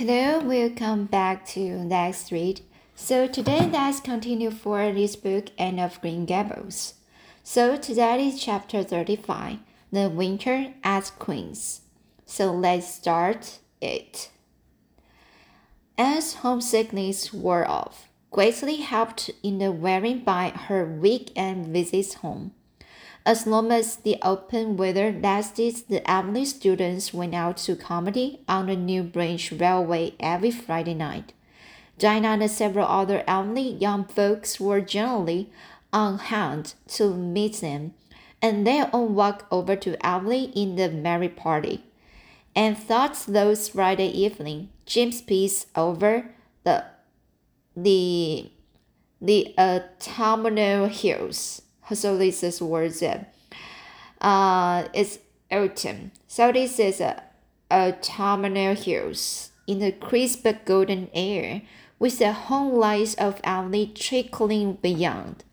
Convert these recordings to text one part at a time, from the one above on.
Hello, welcome back to Let's Read. So today let's continue for this book Anne of Green Gables. So today is chapter 35, The Winter at Queen's. So let's start it. As homesickness wore off, greatly helped in the wearing by her weekend visits home. As long as the open weather lasted, the Avonlea students went out to Carmody on the New Branch Railway every Friday night. Dinah and several other Avonlea young folks were generally on hand to meet them, and they all walked over to Avonlea in the merry party. And thought those Friday evening, Jim's piece over the the the uh, autumnal hills so this is words uh it's autumn so this is a autumnal hills in the crisp golden air with the home lights of Avonlea trickling beyond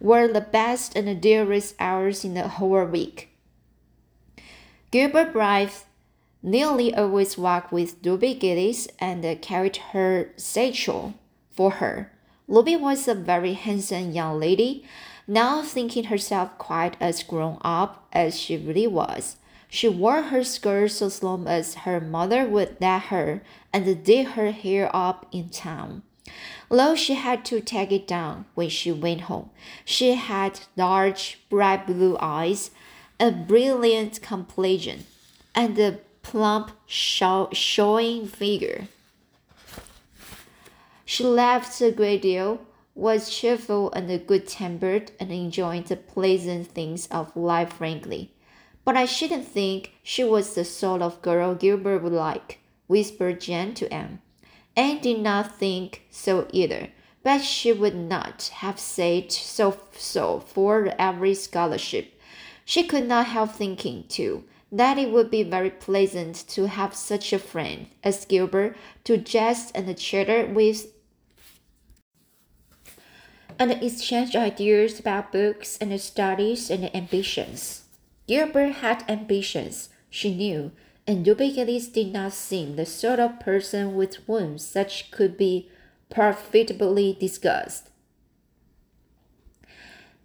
were the best and dearest hours in the whole week. Gilbert Blythe nearly always walked with Ruby Gillis and carried her satchel for her. Ruby was a very handsome young lady, now thinking herself quite as grown up as she really was. She wore her skirts so long as her mother would let her and did her hair up in town. Though she had to take it down when she went home, she had large, bright blue eyes, a brilliant complexion, and a plump, show, showing figure. She laughed a great deal, was cheerful and good tempered, and enjoyed the pleasant things of life frankly. But I shouldn't think she was the sort of girl Gilbert would like, whispered Jane to Anne. Anne did not think so either, but she would not have said so, so for every scholarship. She could not help thinking, too, that it would be very pleasant to have such a friend as Gilbert to jest and chatter with and exchange ideas about books and studies and ambitions. Gilbert had ambitions, she knew, and Ruby Gillis did not seem the sort of person with whom such could be profitably discussed.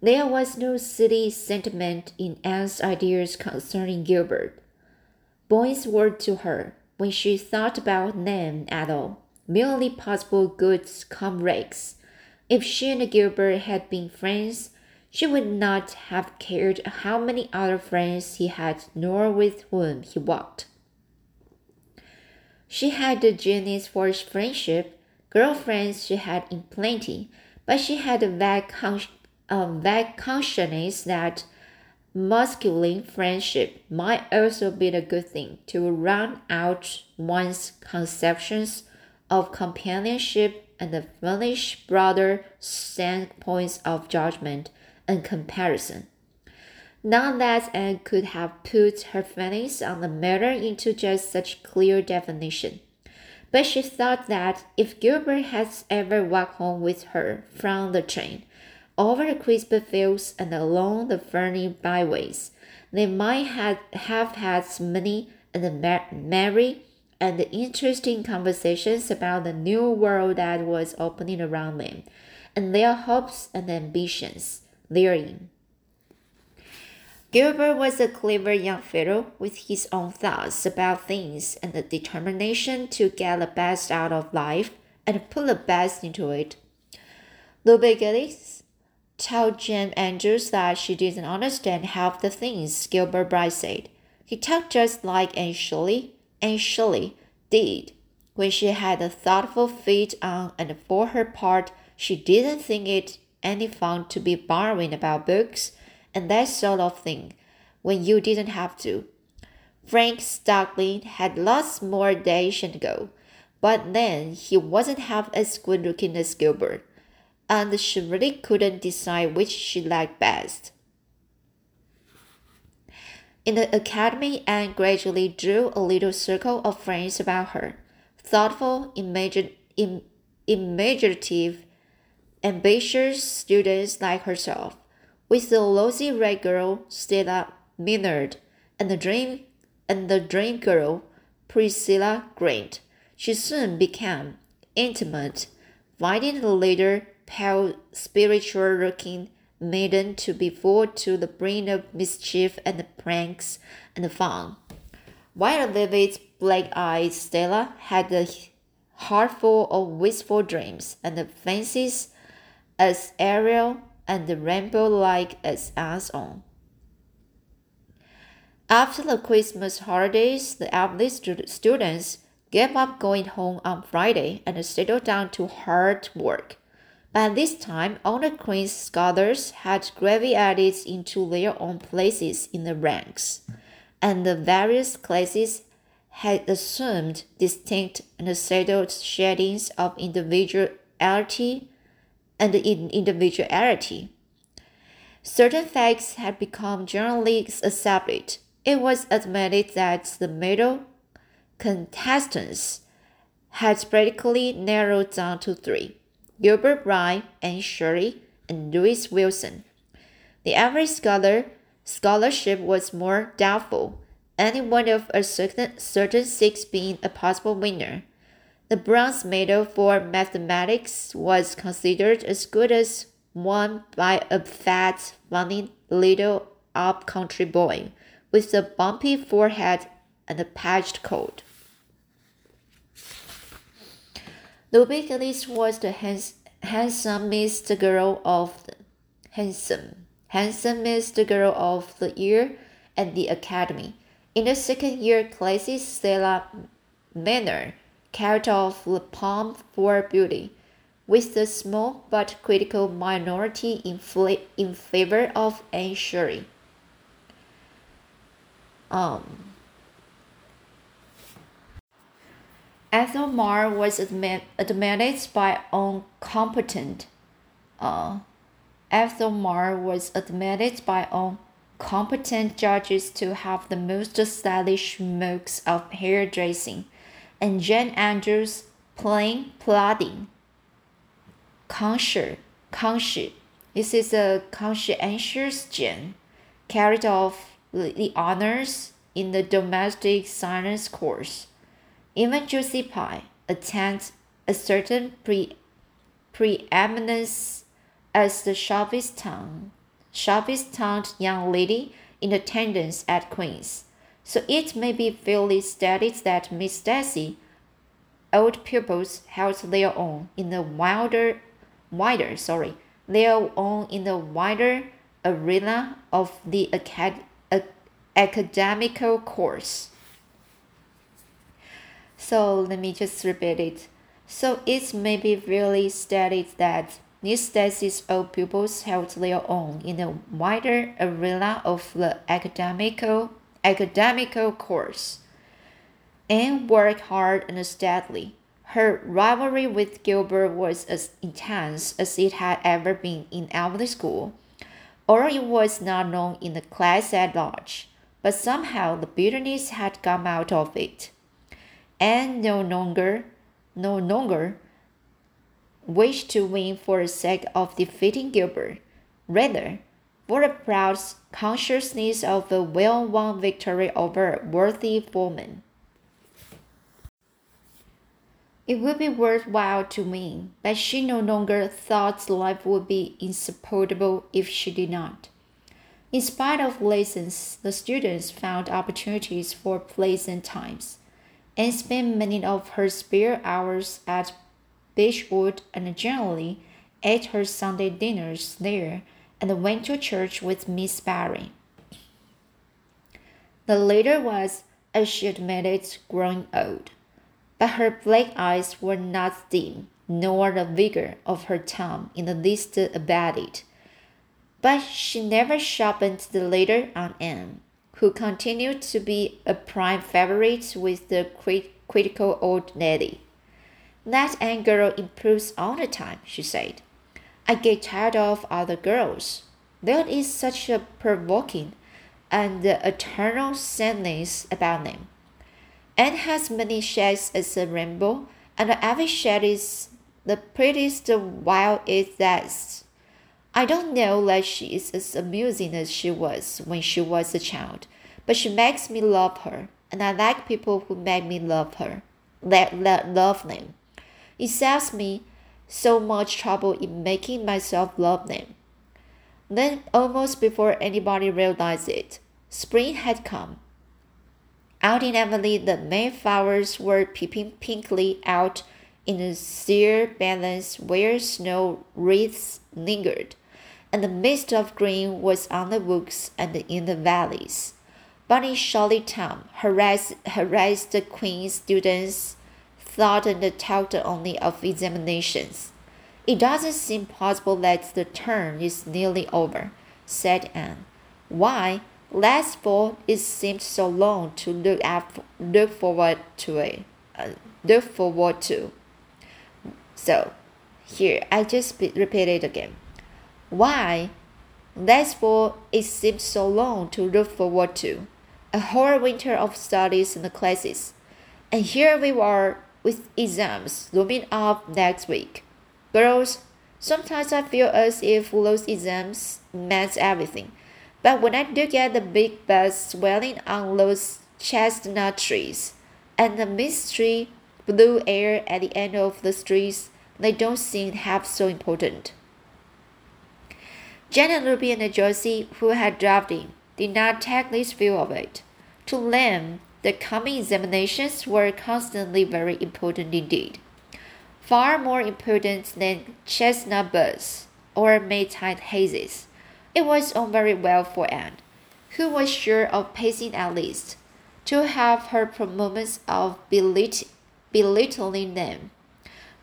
There was no silly sentiment in Anne's ideas concerning Gilbert. Boys were to her, when she thought about them at all, merely possible good comrades if she and Gilbert had been friends, she would not have cared how many other friends he had nor with whom he walked. She had the genius for friendship. Girl friends she had in plenty, but she had a vague, con- a vague consciousness that masculine friendship might also be a good thing to round out one's conceptions of companionship and the furnish broader standpoints of judgment and comparison. None that Anne could have put her feelings on the matter into just such clear definition. But she thought that if Gilbert had ever walked home with her from the train, over the crisp fields and along the ferny byways, they might have, have had many and merry and interesting conversations about the new world that was opening around them, and their hopes and ambitions therein. Gilbert was a clever young fellow with his own thoughts about things and the determination to get the best out of life and put the best into it. Ruby Gillis told Jane Andrews that she didn't understand half the things Gilbert Blythe said. He talked just like Anne Shirley and Shirley did. When she had a thoughtful fit on, and for her part, she didn't think it any fun to be borrowing about books and that sort of thing when you didn't have to. Frank Stockley had lots more days to go, but then he wasn't half as good looking as Gilbert, and she really couldn't decide which she liked best. In the academy, Anne gradually drew a little circle of friends about her, thoughtful, imaginative, ambitious students like herself, with the rosy red girl Stella Maynard and the dream and the dream girl Priscilla Grant. She soon became intimate, finding the later pale, spiritual looking maiden to be full to the brim of mischief and pranks and fun. While vivid black eyed Stella had a heart full of wistful dreams and fancies as aerial and rainbow like as Anne's own. After the Christmas holidays, the eldest students gave up going home on Friday and settled down to hard work. By this time, all the Queen's scholars had graduated into their own places in the ranks, and the various classes had assumed distinct and settled shadings of individuality and individuality. Certain facts had become generally accepted. It was admitted that the middle contestants had practically narrowed down to three Gilbert Blythe, and Shirley, and Lewis Wilson. The average scholar scholarship was more doubtful, any one of a certain, certain six being a possible winner. The bronze medal for mathematics was considered as good as won by a fat, funny little up country boy with a bumpy forehead and a patched coat. Ruby Gillis was the hands handsomest girl of the handsome handsomest girl of the year at the academy. In the second year classes, Stella Manor carried off the palm for beauty, with the small but critical minority in, in favor of Anne Shirley. Um, Ethel Marr was admit, admitted by incompetent. Uh, Ethel Marr was admitted by competent judges to have the most stylish modes of hairdressing, and Jane Andrews plain plodding. Conscious, conscious. This is a conscientious Jane, carried off the honors in the domestic science course. Even Josie Pye attained a certain pre preeminence as the sharpest tongue, sharpest tongued young lady in attendance at Queen's. So it may be fairly stated that Miss Darcy old pupils held their own in the wilder wider sorry their own in the wider arena of the acad, academical course. So let me just repeat it. So it may be really stated that Stacy's old pupils held their own in a wider arena of the academical academical course and worked hard and steadily. Her rivalry with Gilbert was as intense as it had ever been in Avonlea School, or it was not known in the class at large, but somehow the bitterness had come out of it and no longer no longer wished to win for the sake of defeating Gilbert. Rather, for the proud consciousness of a well won victory over a worthy foeman. It would be worthwhile to win, but she no longer thought life would be insupportable if she did not. In spite of lessons, the students found opportunities for pleasant times and spent many of her spare hours at Beechwood and generally ate her Sunday dinners there and went to church with Miss Barry. The latter was, as she admitted, growing old, but her black eyes were not dim, nor the vigor of her tongue in the least abated. But she never sharpened the latter on Anne who continued to be a prime favorite with the crit critical old lady. That girl improves all the time, she said. I get tired of other girls. There is such a provoking and eternal sadness about them. Anne has many shades as a rainbow, and every shade is the prettiest while it lasts. I don't know that she is as amusing as she was when she was a child, but she makes me love her, and I like people who make me love her. let, let love them. It saves me so much trouble in making myself love them. Then, almost before anybody realized it, spring had come. Out in Emily, the Mayflowers were peeping pinkly out in the sere balance where snow wreaths lingered, and the mist of green was on the woods and in the valleys. Bunny Shirley Tom harassed, harassed the Queen students, thought and talked only of examinations. It doesn't seem possible that the term is nearly over, said Anne. Why? Last fall it seemed so long to look at, look forward to it, uh, look forward to. So, here I just repeat it again. Why? Last fall it seemed so long to look forward to. A whole winter of studies and classes, and here we were with exams looming up next week. Girls, sometimes I feel as if those exams meant everything but when I look at the big buds swelling on those chestnut trees and the misty blue air at the end of the streets, they don't seem half so important. Janet, Ruby, and Josie, who had dropped in, did not take this view of it. To them, the coming examinations were constantly very important indeed. Far more important than chestnut buds or Maytide hazes. It was all very well for Anne, who was sure of passing at least, to have her moments of belittling them.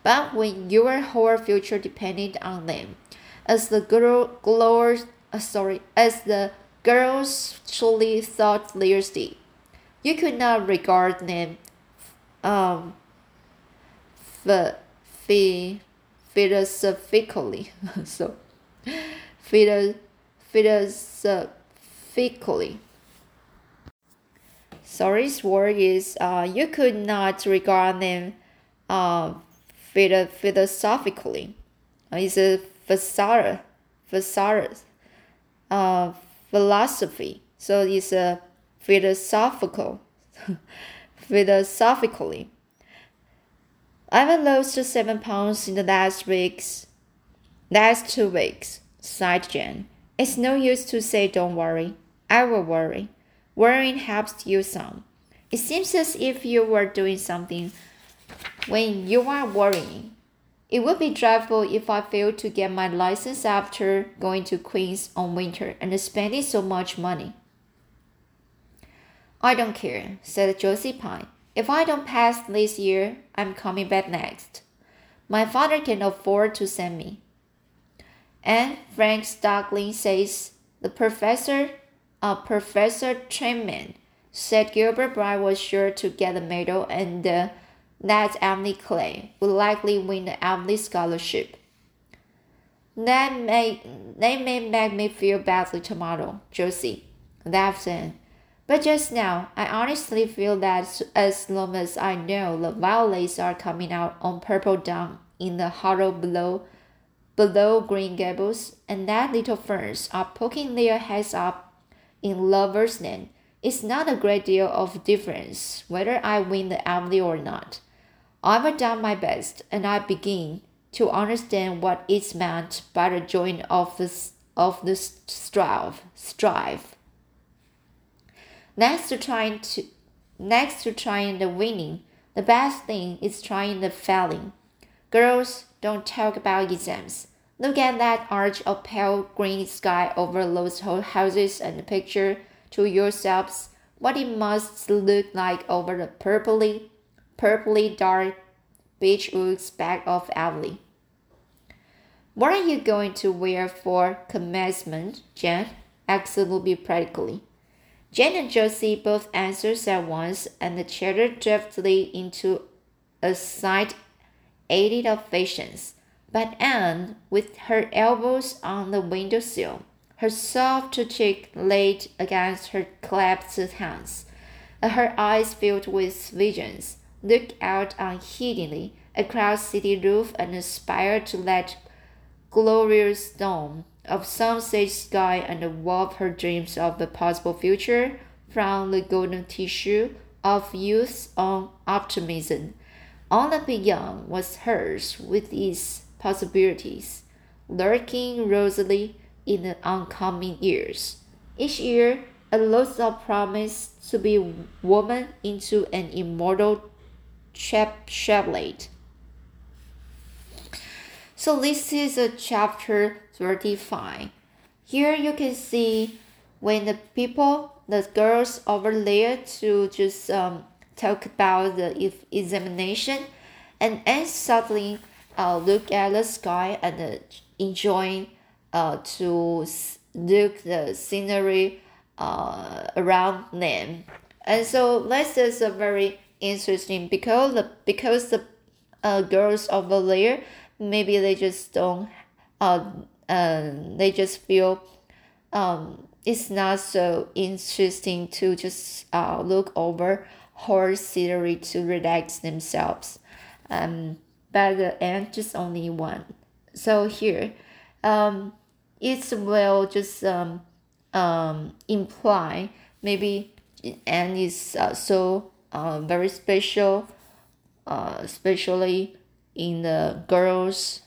But when your whole future depended on them, as the girl glowed, uh, sorry, as the girls truly thought did, you could not regard them um, philosophically. so, philo philosophically. Sorry's word is uh, you could not regard them uh, philosophically. Uh, it's a facade, facade, uh, philosophy. So it's a philosophical, philosophically. I've lost seven pounds in the last weeks, last two weeks, sighed Jane. It's no use to say don't worry. I will worry. Worrying helps you some. It seems as if you were doing something when you are worrying. It would be dreadful if I failed to get my license after going to Queens on winter and spending so much money. I don't care, said Josie Pye. If I don't pass this year, I'm coming back next. My father can afford to send me. And Frank Starkling says the professor, uh, Professor Tremaine, said Gilbert Blythe was sure to get the medal and uh, that Emily Clay would likely win the Emily Scholarship. That may, that may make me feel badly tomorrow, Josie laughed in. But just now, I honestly feel that as long as I know the violets are coming out on purple dawn in the hollow below below Green Gables, and that little ferns are poking their heads up in Lover's Lane. It's not a great deal of difference whether I win the Emily or not. I've done my best, and I begin to understand what is meant by the joy of the, of the strive. strive. Next to trying to next to trying the winning, the best thing is trying the failing. Girls, don't talk about exams. Look at that arch of pale green sky over those houses and picture to yourselves what it must look like over the purpley, purpley dark beech woods back of Avonlea. What are you going to wear for commencement, Jen? asked Ruby practically. Jen and Josie both answered at once, and chattered drifted into a side aided of visions. But Anne, with her elbows on the window sill, her soft cheek laid against her clasped hands, and her eyes filled with visions, looked out unheedingly across city roof and aspired to that glorious dome of sunset sky and wove her dreams of the possible future from the golden tissue of youth's own optimism On the beyond was hers with its possibilities, lurking rosily in the oncoming years. Each year, a lot of promise to be woman into an immortal chap chaplet. So this is a chapter 35. Here you can see when the people, the girls over there to just um, talk about the examination and then suddenly uh, look at the sky and uh, enjoying uh, to look the scenery uh, around them. And so this is a very interesting because the because the uh, girls over there maybe they just don't uh, uh they just feel um it's not so interesting to just uh look over horror scenery to relax themselves. Um but the end just only one. So here um it will just um um imply maybe and is uh, so uh, very special uh, especially in the girls.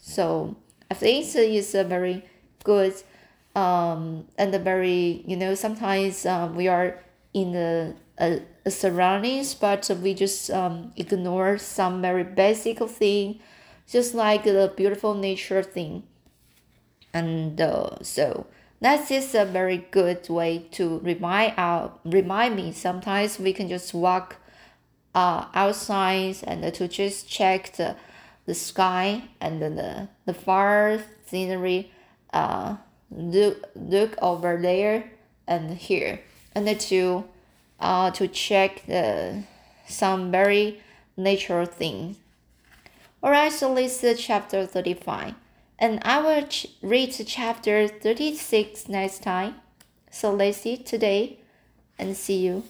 So i think it's a very good um and a very you know sometimes um, we are in the uh, surroundings but we just um, ignore some very basic thing just like the beautiful nature thing. And uh, so that is a very good way to remind our remind me. Sometimes we can just walk uh, outside and to just check the, the sky and the, the far scenery uh, look, look over there and here. And to uh, to check the some very natural things alright so this is chapter 35 and I will ch- read chapter 36 next time. So let's see today and see you.